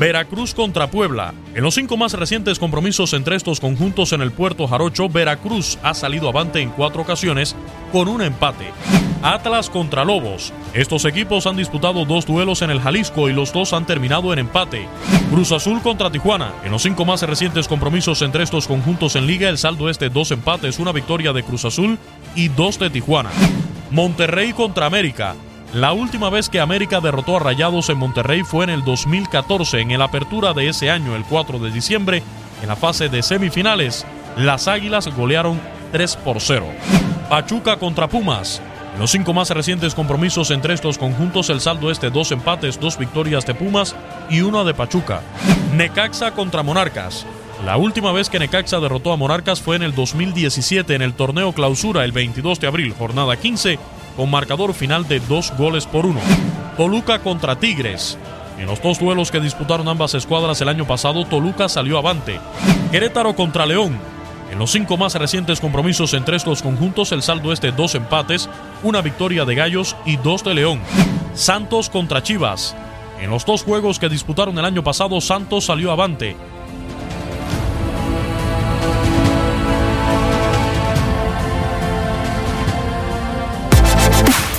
Veracruz contra Puebla. En los cinco más recientes compromisos entre estos conjuntos en el puerto Jarocho, Veracruz ha salido avante en cuatro ocasiones con un empate. Atlas contra Lobos. Estos equipos han disputado dos duelos en el Jalisco y los dos han terminado en empate. Cruz Azul contra Tijuana. En los cinco más recientes compromisos entre estos conjuntos en liga, el saldo es de dos empates, una victoria de Cruz Azul y dos de Tijuana. Monterrey contra América. La última vez que América derrotó a Rayados en Monterrey fue en el 2014, en el apertura de ese año, el 4 de diciembre, en la fase de semifinales. Las Águilas golearon 3 por 0. Pachuca contra Pumas. Los cinco más recientes compromisos entre estos conjuntos, el saldo es de dos empates, dos victorias de Pumas y una de Pachuca. Necaxa contra Monarcas. La última vez que Necaxa derrotó a Monarcas fue en el 2017 en el torneo clausura el 22 de abril, jornada 15, con marcador final de dos goles por uno. Toluca contra Tigres. En los dos duelos que disputaron ambas escuadras el año pasado, Toluca salió avante. Querétaro contra León. En los cinco más recientes compromisos entre estos conjuntos, el saldo es de dos empates, una victoria de Gallos y dos de León. Santos contra Chivas. En los dos juegos que disputaron el año pasado, Santos salió avante.